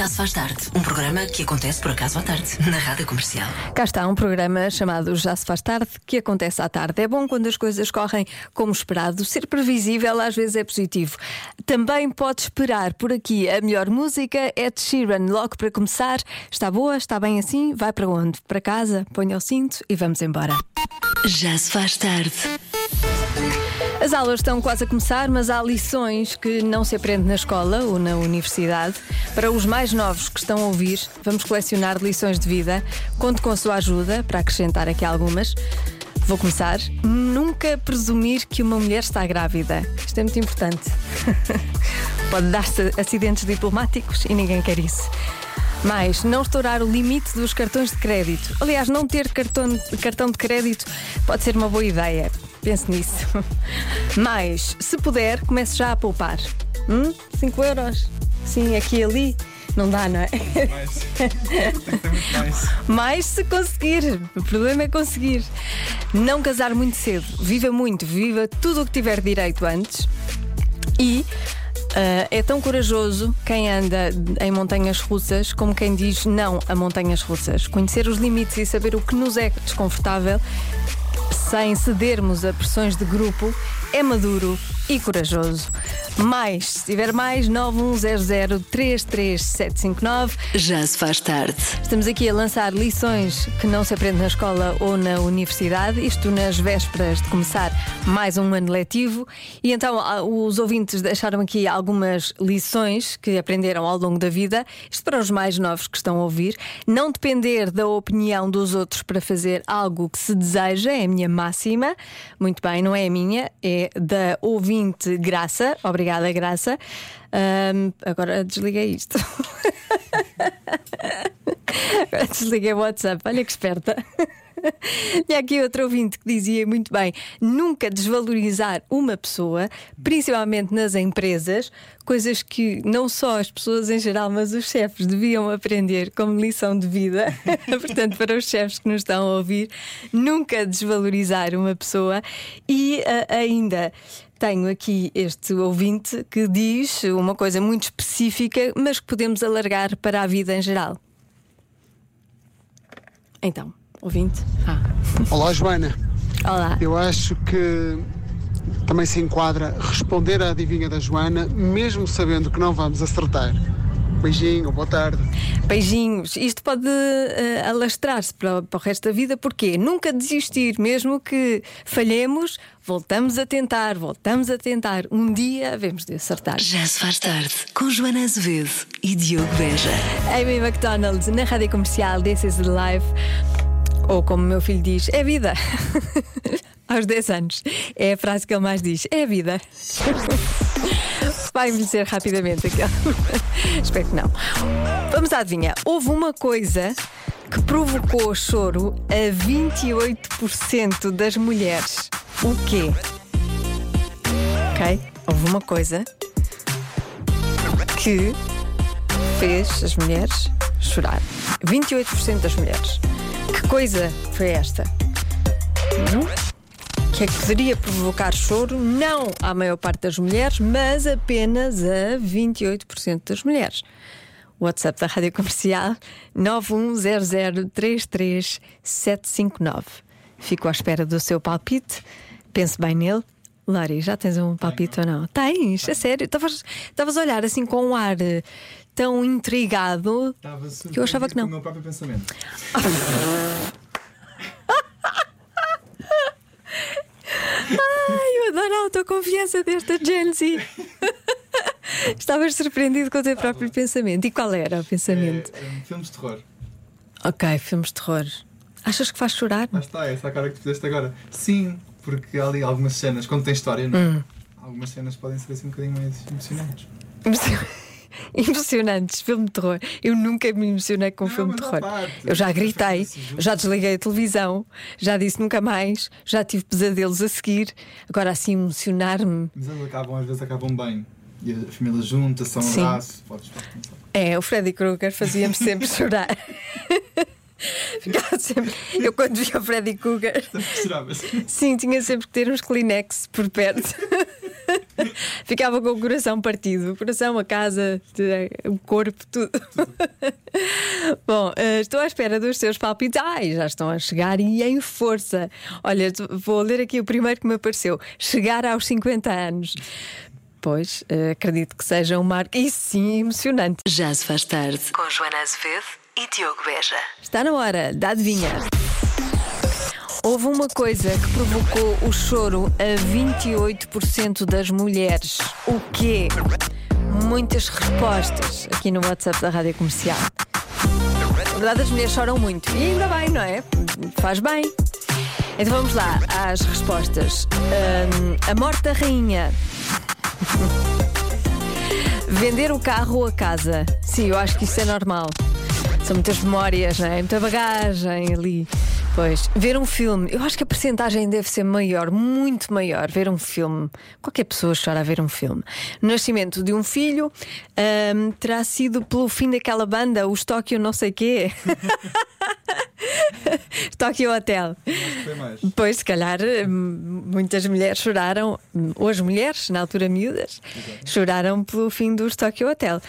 Já se faz tarde. Um programa que acontece por acaso à tarde, na rádio comercial. Cá está um programa chamado Já se faz tarde, que acontece à tarde. É bom quando as coisas correm como esperado. Ser previsível às vezes é positivo. Também pode esperar por aqui a melhor música. Ed Sheeran, logo para começar. Está boa? Está bem assim? Vai para onde? Para casa? Ponha o cinto e vamos embora. Já se faz tarde. As aulas estão quase a começar, mas há lições que não se aprende na escola ou na universidade. Para os mais novos que estão a ouvir, vamos colecionar lições de vida. Conto com a sua ajuda para acrescentar aqui algumas. Vou começar. Nunca presumir que uma mulher está grávida. Isto é muito importante. Pode dar-se acidentes diplomáticos e ninguém quer isso. Mais, não estourar o limite dos cartões de crédito. Aliás, não ter cartão, cartão de crédito pode ser uma boa ideia. Pense nisso. Mais, se puder, comece já a poupar. 5 hum? euros? Sim, aqui e ali. Não dá, não é? Mais. Tem que ser muito mais. Mais se conseguir. O problema é conseguir. Não casar muito cedo. Viva muito, viva tudo o que tiver direito antes. E Uh, é tão corajoso quem anda em montanhas russas como quem diz não a montanhas russas. Conhecer os limites e saber o que nos é desconfortável sem cedermos a pressões de grupo é maduro e corajoso. Mais, se tiver mais, 910033759. Já se faz tarde. Estamos aqui a lançar lições que não se aprende na escola ou na universidade, isto nas vésperas de começar mais um ano letivo. E então os ouvintes deixaram aqui algumas lições que aprenderam ao longo da vida, isto para os mais novos que estão a ouvir. Não depender da opinião dos outros para fazer algo que se deseja, é a minha máxima. Muito bem, não é a minha, é da ouvinte Graça. Obrigada, Graça. Um, agora desliguei isto. agora desliguei o WhatsApp. Olha que esperta. E aqui outro ouvinte que dizia muito bem: nunca desvalorizar uma pessoa, principalmente nas empresas, coisas que não só as pessoas em geral, mas os chefes deviam aprender como lição de vida. Portanto, para os chefes que nos estão a ouvir, nunca desvalorizar uma pessoa e uh, ainda. Tenho aqui este ouvinte que diz uma coisa muito específica, mas que podemos alargar para a vida em geral. Então, ouvinte? Ah. Olá, Joana. Olá. Eu acho que também se enquadra responder à adivinha da Joana, mesmo sabendo que não vamos acertar. Beijinho, boa tarde. Beijinhos. Isto pode uh, alastrar-se para, para, o resto da vida, porque nunca desistir, mesmo que falhemos, voltamos a tentar, voltamos a tentar. Um dia havemos de acertar. Já se faz tarde, com Joana Azevedo e Diogo Beja. Amy McDonald, na rádio comercial This is Life. Ou como meu filho diz, é vida. Aos 10 anos. É a frase que ele mais diz: é vida. Vai envelhecer rapidamente aquela. Espero que não. Vamos à adivinha. Houve uma coisa que provocou choro a 28% das mulheres. O quê? Ok? Houve uma coisa que fez as mulheres chorar. 28% das mulheres. Que coisa foi esta? Hum? Que é que poderia provocar choro, não à maior parte das mulheres, mas apenas a 28% das mulheres. WhatsApp da Rádio Comercial 910033759. Fico à espera do seu palpite. Pense bem nele. Lari, já tens um palpite ou não? Tens, é sério. Estavas a olhar assim com um ar eh, tão intrigado que eu achava que não. o meu próprio pensamento. Ai, eu adoro a autoconfiança desta Gen Z. Estavas surpreendido com o teu próprio pensamento. E qual era o pensamento? É, é, filmes de terror. Ok, filmes de terror. Achas que faz chorar? Lá está, essa a cara que tu fizeste agora. Sim, porque há ali algumas cenas, quando tem história, não? é? Hum. algumas cenas podem ser assim um bocadinho mais emocionantes. Emocionantes, filme de terror. Eu nunca me emocionei com um filme de terror. parte. Eu já gritei, já desliguei a televisão, já disse nunca mais, já tive pesadelos a seguir. Agora assim emocionar-me. Mas eles acabam, às vezes acabam bem. E a família junta-se, um Sim. abraço, podes podes pensar. É, o Freddy Krueger fazia-me sempre chorar. Ficava sempre. Eu quando via o Freddy Krueger, Choravas. sim, tinha sempre que ter uns Kleenex por perto. Ficava com o coração partido. O coração, a casa, o corpo, tudo. Bom, eh, estou à espera dos seus palpites. Ai, já estão a chegar e em força. Olha, vou ler aqui o primeiro que me apareceu: chegar aos 50 anos. Pois, eh, acredito que seja um marco. E sim, emocionante. Já se faz tarde. Com Joana Azevedo e Diogo Beja. Está na hora da adivinha. Houve uma coisa que provocou o choro a 28% das mulheres. O quê? Muitas respostas aqui no WhatsApp da Rádio Comercial. Na verdade, as mulheres choram muito. E ainda bem, não é? Faz bem. Então vamos lá às respostas. Hum, a morte da rainha. Vender o carro ou a casa. Sim, eu acho que isso é normal. São muitas memórias, não é? Muita bagagem ali. Pois, ver um filme, eu acho que a percentagem deve ser maior, muito maior. Ver um filme, qualquer pessoa chora a ver um filme. Nascimento de um filho hum, terá sido pelo fim daquela banda, os Tóquio não sei quê. Tóquio Hotel. Pois, se calhar, hum, muitas mulheres choraram, ou as mulheres, na altura miúdas, choraram pelo fim do Tokyo Hotel.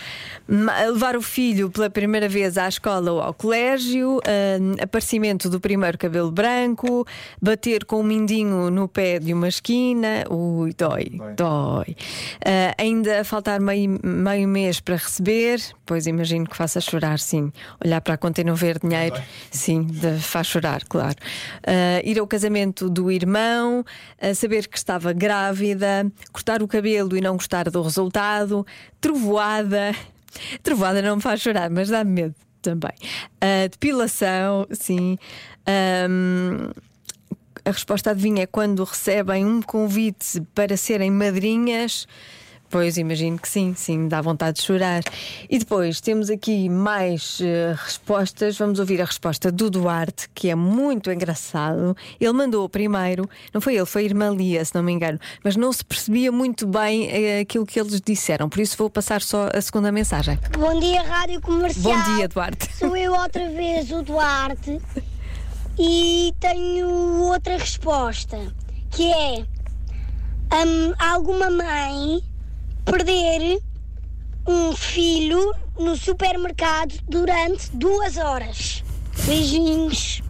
Levar o filho pela primeira vez à escola ou ao colégio, hum, aparecimento do primeiro cabelo branco, bater com o mindinho no pé de uma esquina, ui, dói, Dói. dói. Ah, ainda faltar meio, meio mês para receber, pois imagino que faça chorar, sim. Olhar para a conta e não ver dinheiro, Dói. sim, de- faz chorar, claro. Ah, ir ao casamento do irmão, ah, saber que estava grávida, cortar o cabelo e não gostar do resultado, trovoada. Trovoada não me faz chorar, mas dá-me medo também. Ah, depilação, sim. Ahm, a resposta adivinha é quando recebem um convite para serem madrinhas. Pois imagino que sim, sim, dá vontade de chorar. E depois temos aqui mais eh, respostas. Vamos ouvir a resposta do Duarte, que é muito engraçado. Ele mandou primeiro, não foi ele, foi a irmã Lia, se não me engano, mas não se percebia muito bem eh, aquilo que eles disseram. Por isso vou passar só a segunda mensagem. Bom dia, Rádio Comercial. Bom dia, Duarte. Sou eu outra vez, o Duarte, e tenho outra resposta, que é hum, alguma mãe perder um filho no supermercado durante duas horas. Beijinhos.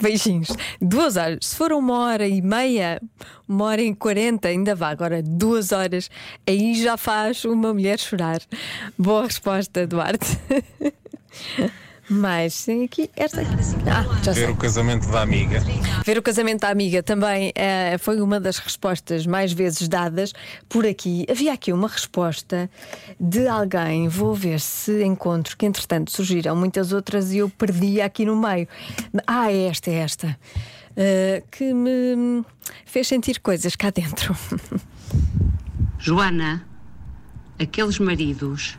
Beijinhos. Duas horas. Se for uma hora e meia, uma hora e quarenta, ainda vá. Agora, duas horas, aí já faz uma mulher chorar. Boa resposta, Duarte. Mas tem aqui esta. Ah, já sei. Ver o casamento da amiga. Ver o casamento da amiga também eh, foi uma das respostas mais vezes dadas por aqui. Havia aqui uma resposta de alguém, vou ver se encontro, que entretanto surgiram muitas outras e eu perdi aqui no meio. Ah, é esta, é esta. eh, que me fez sentir coisas cá dentro. Joana, aqueles maridos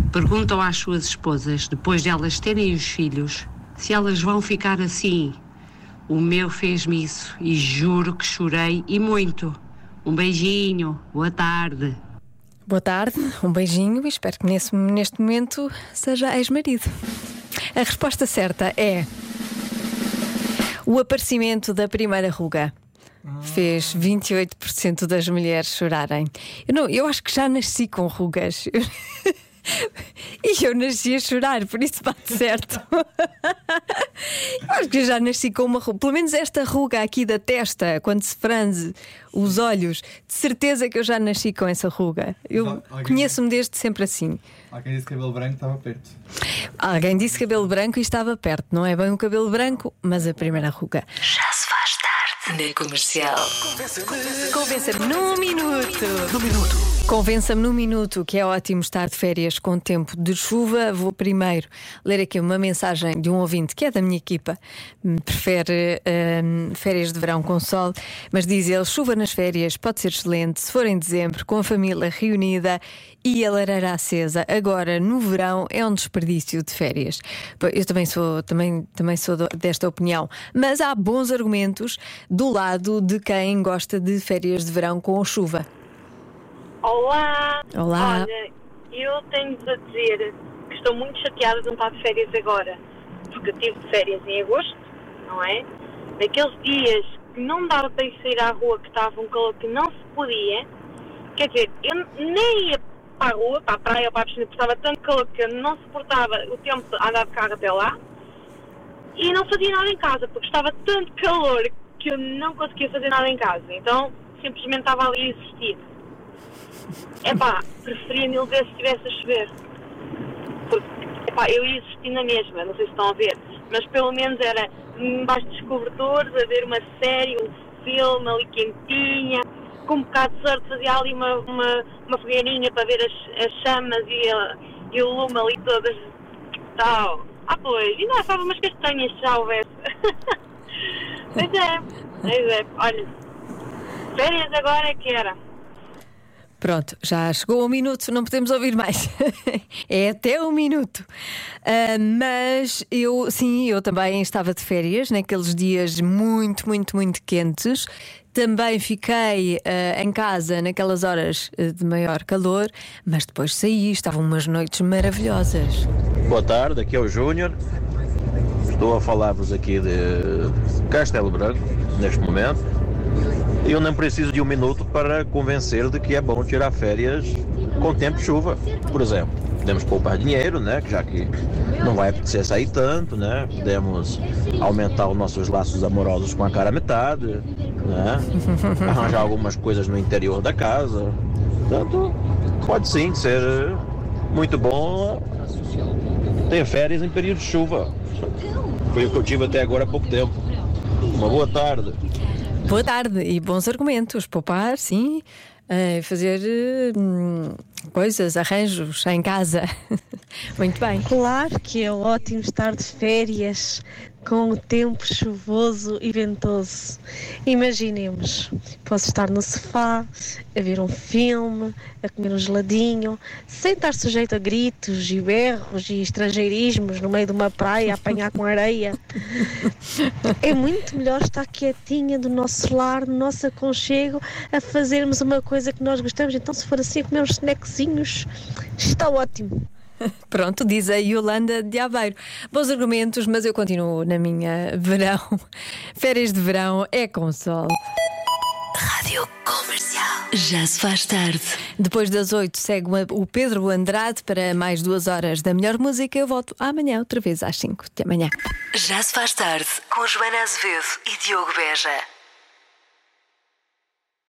que perguntam às suas esposas, depois de elas terem os filhos, se elas vão ficar assim. O meu fez-me isso e juro que chorei e muito. Um beijinho, boa tarde. Boa tarde, um beijinho e espero que nesse, neste momento seja ex-marido. A resposta certa é. O aparecimento da primeira ruga fez 28% das mulheres chorarem. Eu, não, eu acho que já nasci com rugas. E eu nasci a chorar, por isso bate certo. Eu acho que eu já nasci com uma ruga. Pelo menos esta ruga aqui da testa, quando se franze os olhos, de certeza que eu já nasci com essa ruga. Eu Alguém- conheço-me desde sempre assim. Quem disse cabelo branco estava perto. Alguém disse cabelo branco e estava perto. Não é bem o cabelo branco, mas a primeira ruga. Já. Na comercial. Convença-me num minuto. Num minuto. Convença-me num minuto que é ótimo estar de férias com tempo de chuva. Vou primeiro ler aqui uma mensagem de um ouvinte que é da minha equipa. Prefere hum, férias de verão com sol, mas diz ele: chuva nas férias pode ser excelente se for em dezembro, com a família reunida e a lareira acesa. Agora, no verão, é um desperdício de férias. Eu também sou, também, também sou desta opinião, mas há bons argumentos do lado de quem gosta de férias de verão com chuva. Olá! Olá. Olha, eu tenho-vos a dizer que estou muito chateada de não estar de férias agora. Porque eu tive de férias em agosto, não é? Naqueles dias que não dava para ir sair à rua, que estava um calor que não se podia. Quer dizer, eu nem ia para a rua, para a praia para a piscina, porque estava tanto calor que não suportava o tempo de andar de carro até lá. E não fazia nada em casa, porque estava tanto calor que eu não conseguia fazer nada em casa. Então, simplesmente estava ali a existir. Epá, preferia mil vezes se estivesse a chover. Porque, epá, eu ia existir na mesma, não sei se estão a ver. Mas pelo menos era embaixo dos cobertores, a ver uma série, um filme ali quentinha, com um bocado de sorte fazia ali uma, uma, uma fogueirinha para ver as, as chamas e, a- e o lume ali todas. Tal. Ah, pois, não achava umas castanhas se já houvesse. pois é, pois é. Olha, férias agora é que era. Pronto, já chegou um minuto, não podemos ouvir mais. é até um minuto. Ah, mas eu, sim, eu também estava de férias naqueles dias muito, muito, muito quentes. Também fiquei ah, em casa naquelas horas ah, de maior calor, mas depois saí, estavam umas noites maravilhosas. Boa tarde, aqui é o Júnior. Estou a falar-vos aqui de Castelo Branco, neste momento. E eu não preciso de um minuto para convencer de que é bom tirar férias com tempo de chuva, por exemplo. Podemos poupar dinheiro, né? Já que não vai apetecer sair tanto, né? Podemos aumentar os nossos laços amorosos com a cara metade, né? Arranjar algumas coisas no interior da casa. Portanto, pode sim ser muito bom ter férias em período de chuva. Foi o que eu tive até agora há pouco tempo. Uma boa tarde. Boa tarde e bons argumentos. Poupar, sim. Ah, fazer hum, coisas, arranjos em casa. Muito bem. Claro que é ótimo estar de férias com o tempo chuvoso e ventoso. Imaginemos, posso estar no sofá, a ver um filme, a comer um geladinho, sem estar sujeito a gritos e berros e estrangeirismos no meio de uma praia a apanhar com areia. É muito melhor estar quietinha do nosso lar, no nosso aconchego, a fazermos uma coisa que nós gostamos. Então, se for assim, comer uns snackzinhos, está ótimo. Pronto, diz a Yolanda de Aveiro. Bons argumentos, mas eu continuo na minha verão. Férias de verão é com sol. Rádio Comercial. Já se faz tarde. Depois das oito segue o Pedro Andrade para mais duas horas da melhor música. Eu volto amanhã, outra vez às cinco. Até amanhã. Já se faz tarde com Joana Azevedo e Diogo Beja.